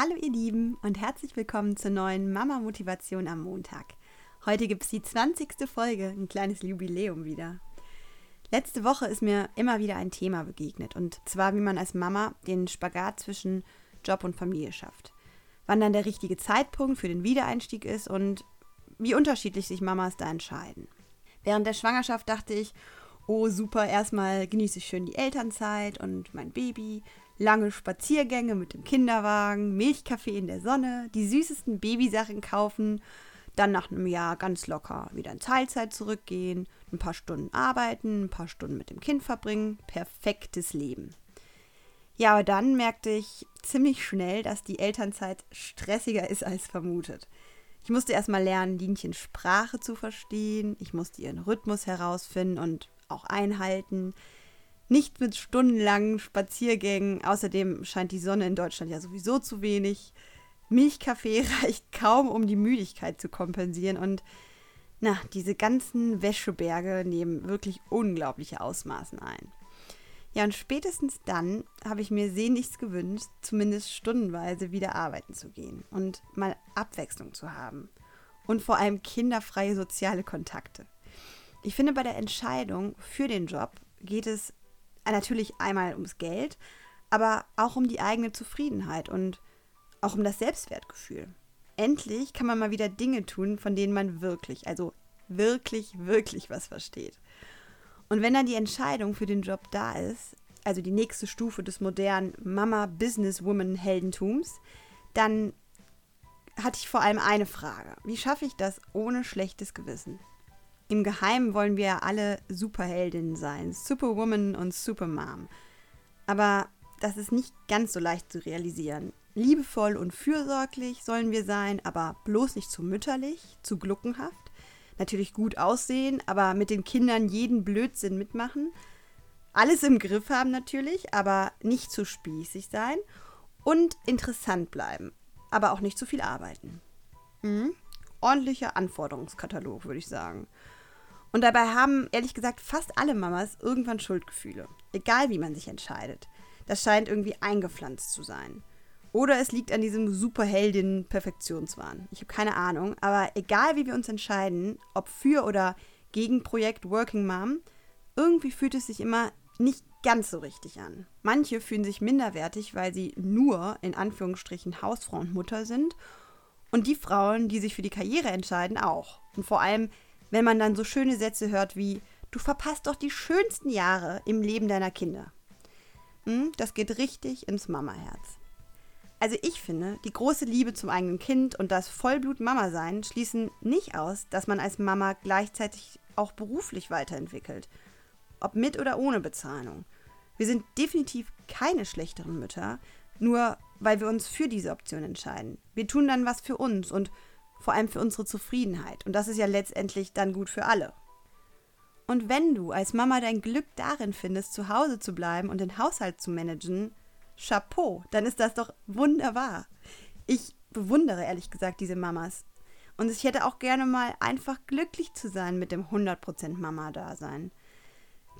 Hallo ihr Lieben und herzlich willkommen zur neuen Mama Motivation am Montag. Heute gibt es die 20. Folge, ein kleines Jubiläum wieder. Letzte Woche ist mir immer wieder ein Thema begegnet und zwar wie man als Mama den Spagat zwischen Job und Familie schafft. Wann dann der richtige Zeitpunkt für den Wiedereinstieg ist und wie unterschiedlich sich Mamas da entscheiden. Während der Schwangerschaft dachte ich, oh super, erstmal genieße ich schön die Elternzeit und mein Baby, lange Spaziergänge mit dem Kinderwagen, Milchkaffee in der Sonne, die süßesten Babysachen kaufen, dann nach einem Jahr ganz locker wieder in Teilzeit zurückgehen, ein paar Stunden arbeiten, ein paar Stunden mit dem Kind verbringen, perfektes Leben. Ja, aber dann merkte ich ziemlich schnell, dass die Elternzeit stressiger ist als vermutet. Ich musste erstmal lernen, Linchens Sprache zu verstehen, ich musste ihren Rhythmus herausfinden und auch einhalten. Nicht mit stundenlangen Spaziergängen. Außerdem scheint die Sonne in Deutschland ja sowieso zu wenig. Milchkaffee reicht kaum, um die Müdigkeit zu kompensieren. Und na, diese ganzen Wäscheberge nehmen wirklich unglaubliche Ausmaßen ein. Ja, und spätestens dann habe ich mir sehnlichst gewünscht, zumindest stundenweise wieder arbeiten zu gehen und mal Abwechslung zu haben. Und vor allem kinderfreie soziale Kontakte. Ich finde, bei der Entscheidung für den Job geht es natürlich einmal ums Geld, aber auch um die eigene Zufriedenheit und auch um das Selbstwertgefühl. Endlich kann man mal wieder Dinge tun, von denen man wirklich, also wirklich, wirklich was versteht. Und wenn dann die Entscheidung für den Job da ist, also die nächste Stufe des modernen Mama-Businesswoman-Heldentums, dann hatte ich vor allem eine Frage. Wie schaffe ich das ohne schlechtes Gewissen? Im Geheimen wollen wir alle Superheldinnen sein, Superwoman und Supermom. Aber das ist nicht ganz so leicht zu realisieren. Liebevoll und fürsorglich sollen wir sein, aber bloß nicht zu mütterlich, zu gluckenhaft. Natürlich gut aussehen, aber mit den Kindern jeden Blödsinn mitmachen. Alles im Griff haben natürlich, aber nicht zu spießig sein. Und interessant bleiben, aber auch nicht zu viel arbeiten. Mhm. Ordentlicher Anforderungskatalog, würde ich sagen. Und dabei haben, ehrlich gesagt, fast alle Mamas irgendwann Schuldgefühle. Egal wie man sich entscheidet. Das scheint irgendwie eingepflanzt zu sein. Oder es liegt an diesem Superheldin-Perfektionswahn. Ich habe keine Ahnung. Aber egal wie wir uns entscheiden, ob für oder gegen Projekt Working Mom, irgendwie fühlt es sich immer nicht ganz so richtig an. Manche fühlen sich minderwertig, weil sie nur in Anführungsstrichen Hausfrau und Mutter sind. Und die Frauen, die sich für die Karriere entscheiden, auch. Und vor allem wenn man dann so schöne Sätze hört wie, du verpasst doch die schönsten Jahre im Leben deiner Kinder. Hm, das geht richtig ins Mamaherz. Also ich finde, die große Liebe zum eigenen Kind und das Vollblut-Mama-Sein schließen nicht aus, dass man als Mama gleichzeitig auch beruflich weiterentwickelt. Ob mit oder ohne Bezahlung. Wir sind definitiv keine schlechteren Mütter, nur weil wir uns für diese Option entscheiden. Wir tun dann was für uns und vor allem für unsere Zufriedenheit. Und das ist ja letztendlich dann gut für alle. Und wenn du als Mama dein Glück darin findest, zu Hause zu bleiben und den Haushalt zu managen, Chapeau, dann ist das doch wunderbar. Ich bewundere ehrlich gesagt diese Mamas. Und ich hätte auch gerne mal einfach glücklich zu sein mit dem 100% Mama-Dasein.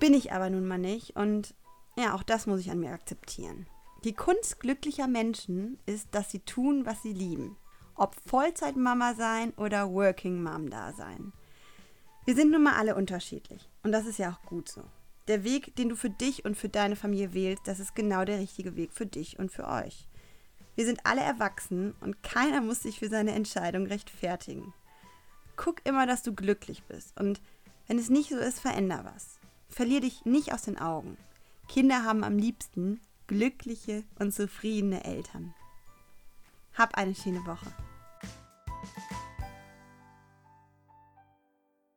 Bin ich aber nun mal nicht und ja, auch das muss ich an mir akzeptieren. Die Kunst glücklicher Menschen ist, dass sie tun, was sie lieben ob Vollzeitmama sein oder Working Mom da sein. Wir sind nun mal alle unterschiedlich und das ist ja auch gut so. Der Weg, den du für dich und für deine Familie wählst, das ist genau der richtige Weg für dich und für euch. Wir sind alle erwachsen und keiner muss sich für seine Entscheidung rechtfertigen. Guck immer, dass du glücklich bist und wenn es nicht so ist, veränder was. Verlier dich nicht aus den Augen. Kinder haben am liebsten glückliche und zufriedene Eltern. Hab eine schöne Woche.